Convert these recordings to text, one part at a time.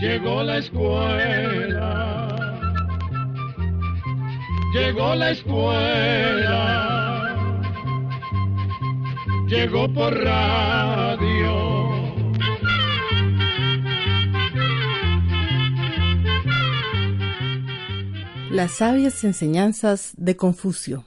Llegó la escuela, llegó la escuela, llegó por radio. Las sabias enseñanzas de Confucio.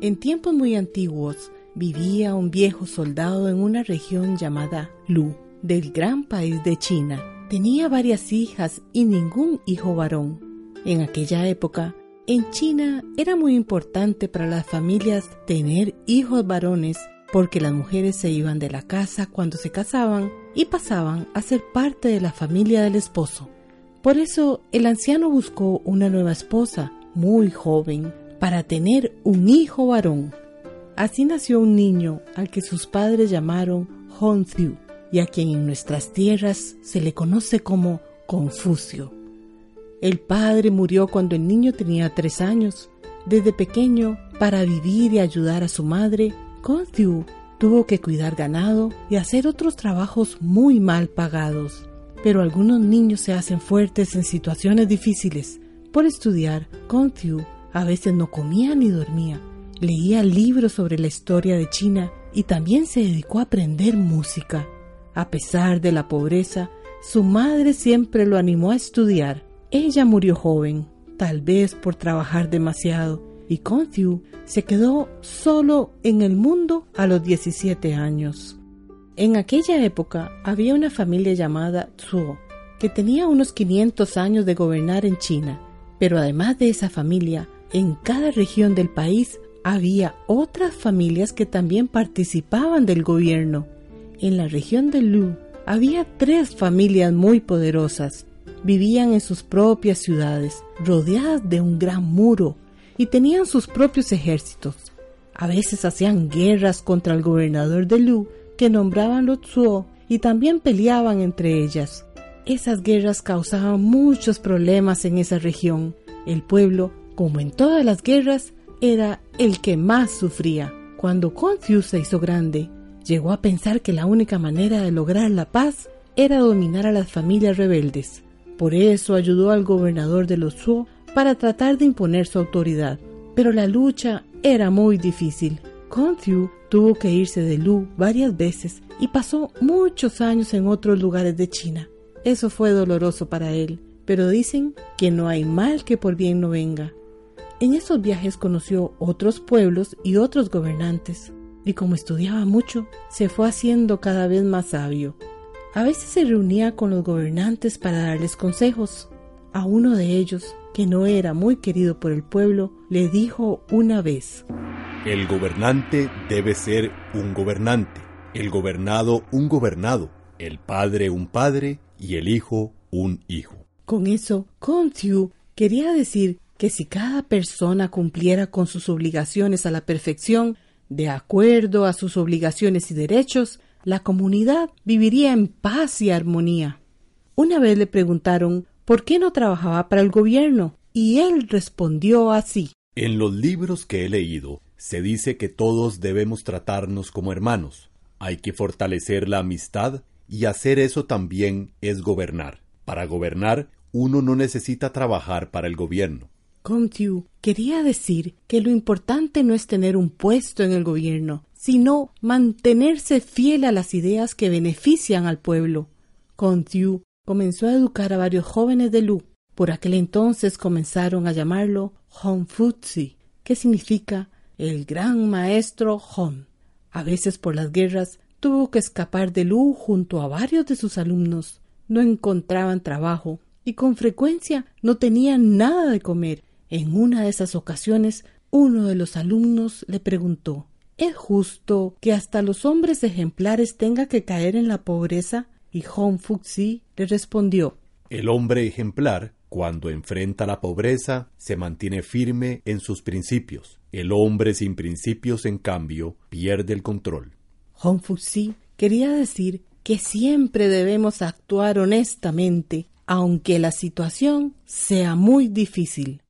En tiempos muy antiguos vivía un viejo soldado en una región llamada Lu, del gran país de China. Tenía varias hijas y ningún hijo varón. En aquella época, en China era muy importante para las familias tener hijos varones porque las mujeres se iban de la casa cuando se casaban y pasaban a ser parte de la familia del esposo. Por eso el anciano buscó una nueva esposa, muy joven, para tener un hijo varón. Así nació un niño al que sus padres llamaron Hong-Ziu y a quien en nuestras tierras se le conoce como Confucio. El padre murió cuando el niño tenía tres años. Desde pequeño, para vivir y ayudar a su madre, Confucio tuvo que cuidar ganado y hacer otros trabajos muy mal pagados pero algunos niños se hacen fuertes en situaciones difíciles. Por estudiar, Contiu a veces no comía ni dormía. Leía libros sobre la historia de China y también se dedicó a aprender música. A pesar de la pobreza, su madre siempre lo animó a estudiar. Ella murió joven, tal vez por trabajar demasiado, y Contiu se quedó solo en el mundo a los 17 años. En aquella época había una familia llamada Zhuo, que tenía unos 500 años de gobernar en China, pero además de esa familia, en cada región del país había otras familias que también participaban del gobierno. En la región de Lu había tres familias muy poderosas. Vivían en sus propias ciudades, rodeadas de un gran muro, y tenían sus propios ejércitos. A veces hacían guerras contra el gobernador de Lu que nombraban los Zuo y también peleaban entre ellas. Esas guerras causaban muchos problemas en esa región. El pueblo, como en todas las guerras, era el que más sufría. Cuando Confucius se hizo grande, llegó a pensar que la única manera de lograr la paz era dominar a las familias rebeldes. Por eso ayudó al gobernador de los Zuo para tratar de imponer su autoridad. Pero la lucha era muy difícil. Confucius Tuvo que irse de Lu varias veces y pasó muchos años en otros lugares de China. Eso fue doloroso para él, pero dicen que no hay mal que por bien no venga. En esos viajes conoció otros pueblos y otros gobernantes, y como estudiaba mucho, se fue haciendo cada vez más sabio. A veces se reunía con los gobernantes para darles consejos. A uno de ellos, que no era muy querido por el pueblo, le dijo una vez, el gobernante debe ser un gobernante, el gobernado un gobernado, el padre un padre y el hijo un hijo. Con eso, Contiu quería decir que si cada persona cumpliera con sus obligaciones a la perfección, de acuerdo a sus obligaciones y derechos, la comunidad viviría en paz y armonía. Una vez le preguntaron por qué no trabajaba para el gobierno, y él respondió así. En los libros que he leído, se dice que todos debemos tratarnos como hermanos. Hay que fortalecer la amistad y hacer eso también es gobernar. Para gobernar, uno no necesita trabajar para el gobierno. Comtiu quería decir que lo importante no es tener un puesto en el gobierno, sino mantenerse fiel a las ideas que benefician al pueblo. Comtiu comenzó a educar a varios jóvenes de Lu. Por aquel entonces comenzaron a llamarlo Hongfuzi, que significa el gran maestro Hon. A veces por las guerras tuvo que escapar de Lu junto a varios de sus alumnos. No encontraban trabajo y con frecuencia no tenían nada de comer. En una de esas ocasiones, uno de los alumnos le preguntó ¿Es justo que hasta los hombres ejemplares tenga que caer en la pobreza? Y Hong Fuxi le respondió El hombre ejemplar cuando enfrenta la pobreza, se mantiene firme en sus principios. El hombre sin principios, en cambio, pierde el control. Hong Fuxi quería decir que siempre debemos actuar honestamente, aunque la situación sea muy difícil.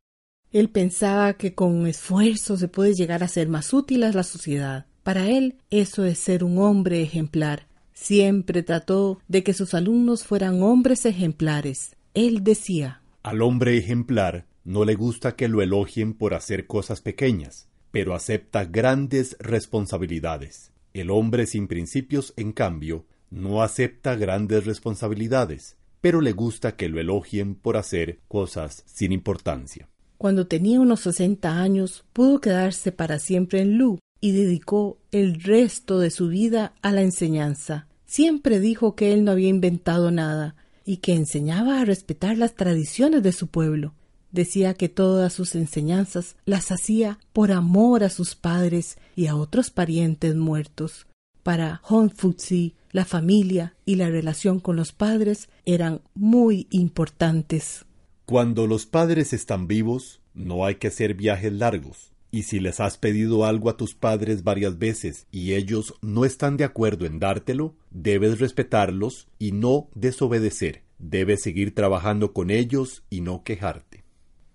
Él pensaba que con esfuerzo se puede llegar a ser más útil a la sociedad. Para él eso es ser un hombre ejemplar. Siempre trató de que sus alumnos fueran hombres ejemplares. Él decía, Al hombre ejemplar no le gusta que lo elogien por hacer cosas pequeñas, pero acepta grandes responsabilidades. El hombre sin principios, en cambio, no acepta grandes responsabilidades, pero le gusta que lo elogien por hacer cosas sin importancia. Cuando tenía unos 60 años, pudo quedarse para siempre en Lu y dedicó el resto de su vida a la enseñanza. Siempre dijo que él no había inventado nada y que enseñaba a respetar las tradiciones de su pueblo. Decía que todas sus enseñanzas las hacía por amor a sus padres y a otros parientes muertos. Para Hong Futsi, la familia y la relación con los padres eran muy importantes. Cuando los padres están vivos, no hay que hacer viajes largos. Y si les has pedido algo a tus padres varias veces y ellos no están de acuerdo en dártelo, debes respetarlos y no desobedecer. Debes seguir trabajando con ellos y no quejarte.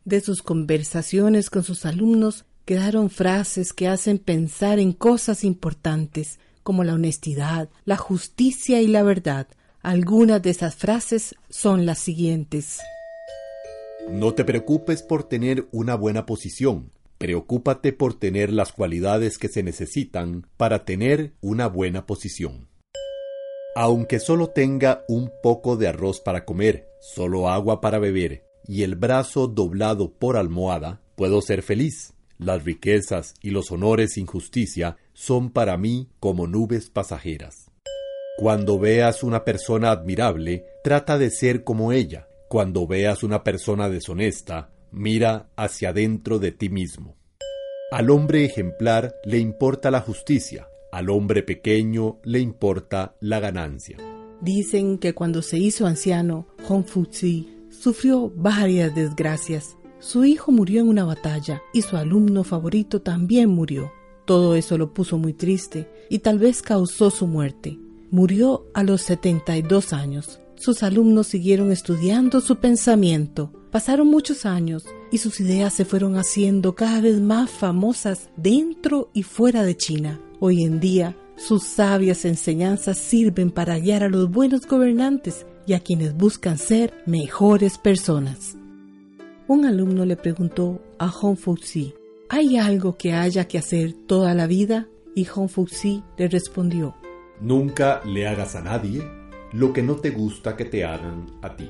De sus conversaciones con sus alumnos quedaron frases que hacen pensar en cosas importantes, como la honestidad, la justicia y la verdad. Algunas de esas frases son las siguientes. No te preocupes por tener una buena posición, preocúpate por tener las cualidades que se necesitan para tener una buena posición. Aunque solo tenga un poco de arroz para comer, solo agua para beber y el brazo doblado por almohada, puedo ser feliz. Las riquezas y los honores sin justicia son para mí como nubes pasajeras. Cuando veas una persona admirable, trata de ser como ella. Cuando veas una persona deshonesta, mira hacia dentro de ti mismo. Al hombre ejemplar le importa la justicia, al hombre pequeño le importa la ganancia. Dicen que cuando se hizo anciano, Hongfuzi sufrió varias desgracias. Su hijo murió en una batalla y su alumno favorito también murió. Todo eso lo puso muy triste y tal vez causó su muerte. Murió a los 72 años. Sus alumnos siguieron estudiando su pensamiento. Pasaron muchos años y sus ideas se fueron haciendo cada vez más famosas dentro y fuera de China. Hoy en día, sus sabias enseñanzas sirven para guiar a los buenos gobernantes y a quienes buscan ser mejores personas. Un alumno le preguntó a Hong Fuxi, ¿hay algo que haya que hacer toda la vida? Y Hong Fuxi le respondió, Nunca le hagas a nadie lo que no te gusta que te hagan a ti.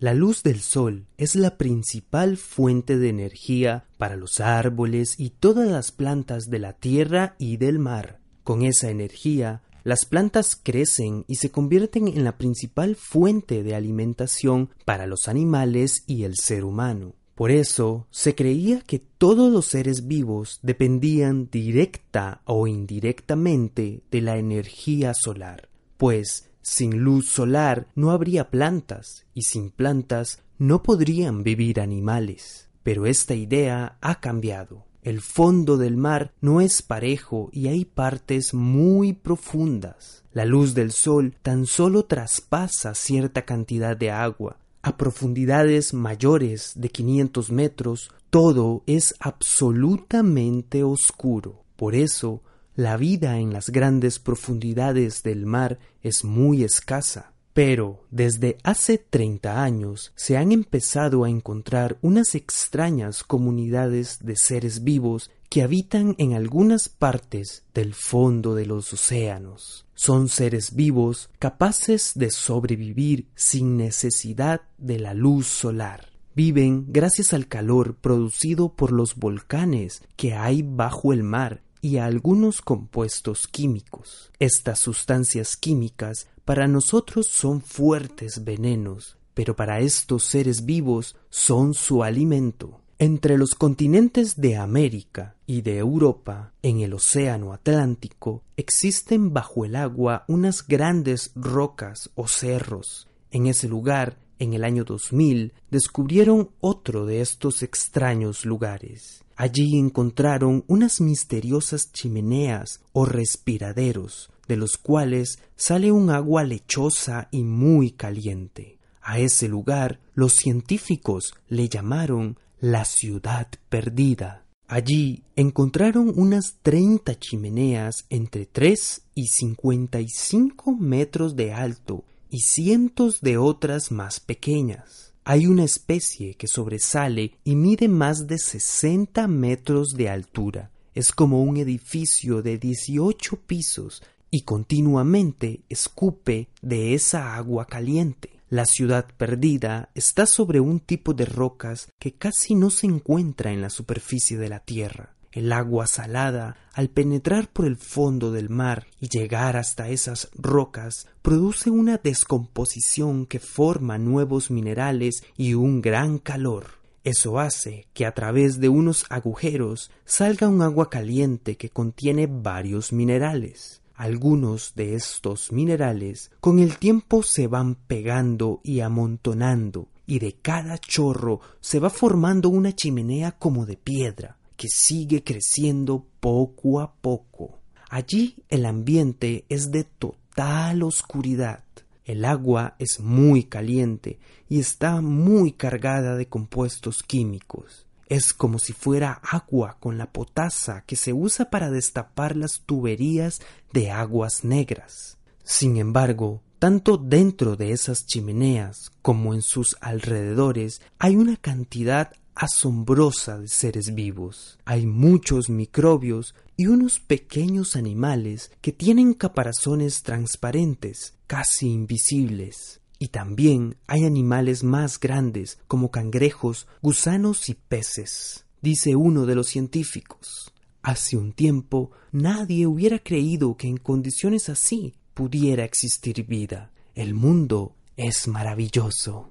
La luz del sol es la principal fuente de energía para los árboles y todas las plantas de la tierra y del mar. Con esa energía, las plantas crecen y se convierten en la principal fuente de alimentación para los animales y el ser humano. Por eso se creía que todos los seres vivos dependían directa o indirectamente de la energía solar, pues sin luz solar no habría plantas y sin plantas no podrían vivir animales. Pero esta idea ha cambiado. El fondo del mar no es parejo y hay partes muy profundas. La luz del sol tan solo traspasa cierta cantidad de agua. A profundidades mayores de 500 metros, todo es absolutamente oscuro. Por eso, la vida en las grandes profundidades del mar es muy escasa. Pero desde hace 30 años se han empezado a encontrar unas extrañas comunidades de seres vivos que habitan en algunas partes del fondo de los océanos. Son seres vivos capaces de sobrevivir sin necesidad de la luz solar. Viven gracias al calor producido por los volcanes que hay bajo el mar y algunos compuestos químicos. Estas sustancias químicas para nosotros son fuertes venenos, pero para estos seres vivos son su alimento. Entre los continentes de América y de Europa, en el Océano Atlántico, existen bajo el agua unas grandes rocas o cerros. En ese lugar, en el año 2000, descubrieron otro de estos extraños lugares. Allí encontraron unas misteriosas chimeneas o respiraderos, de los cuales sale un agua lechosa y muy caliente. A ese lugar los científicos le llamaron la ciudad perdida. Allí encontraron unas treinta chimeneas entre tres y cincuenta y cinco metros de alto y cientos de otras más pequeñas. Hay una especie que sobresale y mide más de 60 metros de altura. Es como un edificio de 18 pisos y continuamente escupe de esa agua caliente. La ciudad perdida está sobre un tipo de rocas que casi no se encuentra en la superficie de la tierra. El agua salada, al penetrar por el fondo del mar y llegar hasta esas rocas, produce una descomposición que forma nuevos minerales y un gran calor. Eso hace que a través de unos agujeros salga un agua caliente que contiene varios minerales. Algunos de estos minerales con el tiempo se van pegando y amontonando, y de cada chorro se va formando una chimenea como de piedra que sigue creciendo poco a poco. Allí el ambiente es de total oscuridad. El agua es muy caliente y está muy cargada de compuestos químicos. Es como si fuera agua con la potasa que se usa para destapar las tuberías de aguas negras. Sin embargo, tanto dentro de esas chimeneas como en sus alrededores hay una cantidad asombrosa de seres vivos. Hay muchos microbios y unos pequeños animales que tienen caparazones transparentes, casi invisibles. Y también hay animales más grandes como cangrejos, gusanos y peces, dice uno de los científicos. Hace un tiempo nadie hubiera creído que en condiciones así pudiera existir vida. El mundo es maravilloso.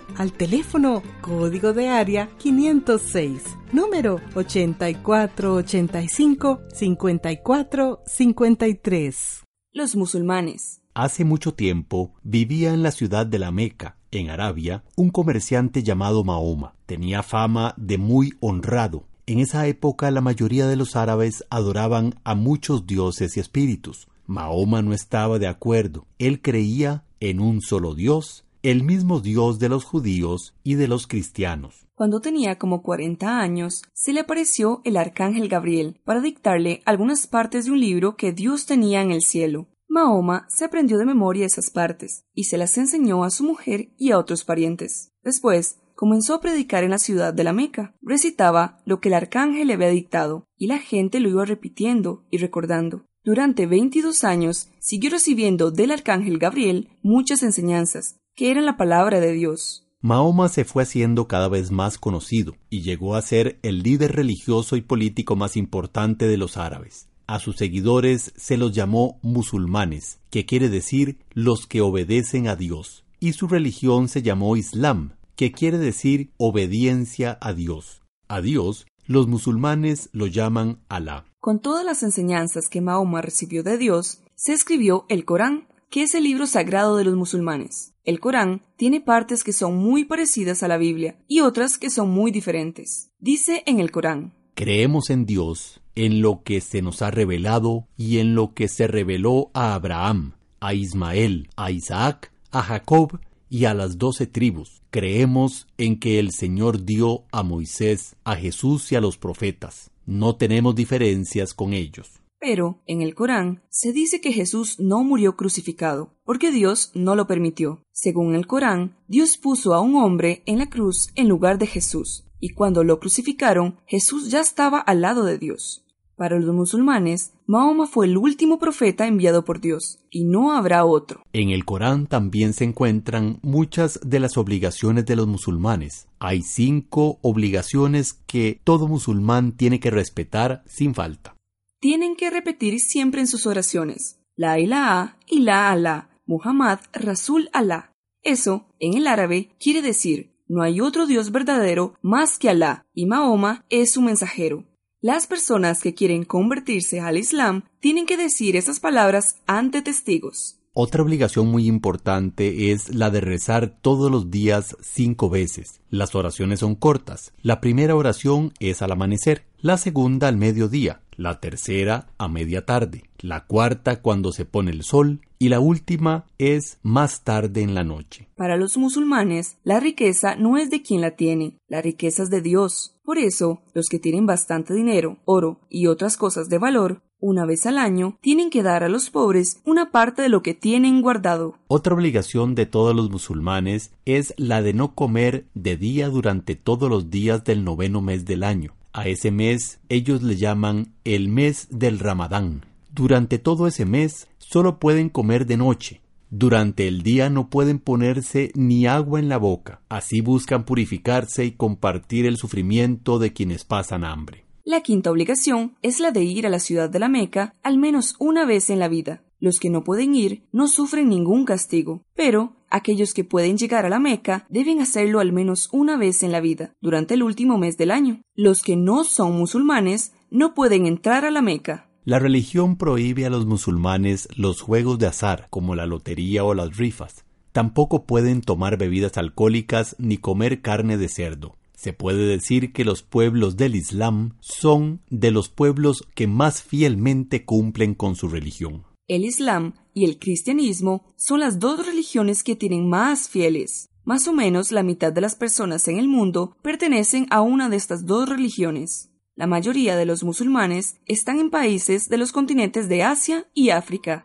al teléfono código de área 506, número 8485-5453. Los musulmanes. Hace mucho tiempo vivía en la ciudad de la Meca, en Arabia, un comerciante llamado Mahoma. Tenía fama de muy honrado. En esa época la mayoría de los árabes adoraban a muchos dioses y espíritus. Mahoma no estaba de acuerdo. Él creía en un solo Dios, el mismo Dios de los judíos y de los cristianos. Cuando tenía como 40 años, se le apareció el arcángel Gabriel para dictarle algunas partes de un libro que Dios tenía en el cielo. Mahoma se aprendió de memoria esas partes y se las enseñó a su mujer y a otros parientes. Después, comenzó a predicar en la ciudad de la Meca. Recitaba lo que el arcángel le había dictado y la gente lo iba repitiendo y recordando. Durante 22 años siguió recibiendo del arcángel Gabriel muchas enseñanzas, que eran la palabra de Dios. Mahoma se fue haciendo cada vez más conocido y llegó a ser el líder religioso y político más importante de los árabes. A sus seguidores se los llamó musulmanes, que quiere decir los que obedecen a Dios, y su religión se llamó Islam, que quiere decir obediencia a Dios. A Dios los musulmanes lo llaman Alá. Con todas las enseñanzas que Mahoma recibió de Dios, se escribió el Corán, que es el libro sagrado de los musulmanes. El Corán tiene partes que son muy parecidas a la Biblia y otras que son muy diferentes. Dice en el Corán, Creemos en Dios, en lo que se nos ha revelado y en lo que se reveló a Abraham, a Ismael, a Isaac, a Jacob y a las doce tribus. Creemos en que el Señor dio a Moisés, a Jesús y a los profetas. No tenemos diferencias con ellos. Pero en el Corán se dice que Jesús no murió crucificado, porque Dios no lo permitió. Según el Corán, Dios puso a un hombre en la cruz en lugar de Jesús, y cuando lo crucificaron, Jesús ya estaba al lado de Dios. Para los musulmanes, Mahoma fue el último profeta enviado por Dios, y no habrá otro. En el Corán también se encuentran muchas de las obligaciones de los musulmanes. Hay cinco obligaciones que todo musulmán tiene que respetar sin falta. Tienen que repetir siempre en sus oraciones, La ilaha la Alá, Muhammad Rasul Alá. Eso, en el árabe, quiere decir, no hay otro Dios verdadero más que Alá, y Mahoma es su mensajero. Las personas que quieren convertirse al Islam tienen que decir esas palabras ante testigos. Otra obligación muy importante es la de rezar todos los días cinco veces. Las oraciones son cortas. La primera oración es al amanecer, la segunda al mediodía, la tercera a media tarde, la cuarta cuando se pone el sol y la última es más tarde en la noche. Para los musulmanes, la riqueza no es de quien la tiene, la riqueza es de Dios. Por eso, los que tienen bastante dinero, oro y otras cosas de valor, una vez al año, tienen que dar a los pobres una parte de lo que tienen guardado. Otra obligación de todos los musulmanes es la de no comer de día durante todos los días del noveno mes del año. A ese mes ellos le llaman el mes del Ramadán. Durante todo ese mes solo pueden comer de noche. Durante el día no pueden ponerse ni agua en la boca. Así buscan purificarse y compartir el sufrimiento de quienes pasan hambre. La quinta obligación es la de ir a la ciudad de la Meca al menos una vez en la vida. Los que no pueden ir no sufren ningún castigo, pero aquellos que pueden llegar a la Meca deben hacerlo al menos una vez en la vida, durante el último mes del año. Los que no son musulmanes no pueden entrar a la Meca. La religión prohíbe a los musulmanes los juegos de azar, como la lotería o las rifas. Tampoco pueden tomar bebidas alcohólicas ni comer carne de cerdo. Se puede decir que los pueblos del Islam son de los pueblos que más fielmente cumplen con su religión. El Islam y el cristianismo son las dos religiones que tienen más fieles. Más o menos la mitad de las personas en el mundo pertenecen a una de estas dos religiones. La mayoría de los musulmanes están en países de los continentes de Asia y África.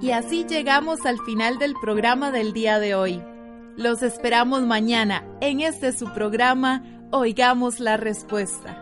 Y así llegamos al final del programa del día de hoy. Los esperamos mañana en este su programa Oigamos la respuesta.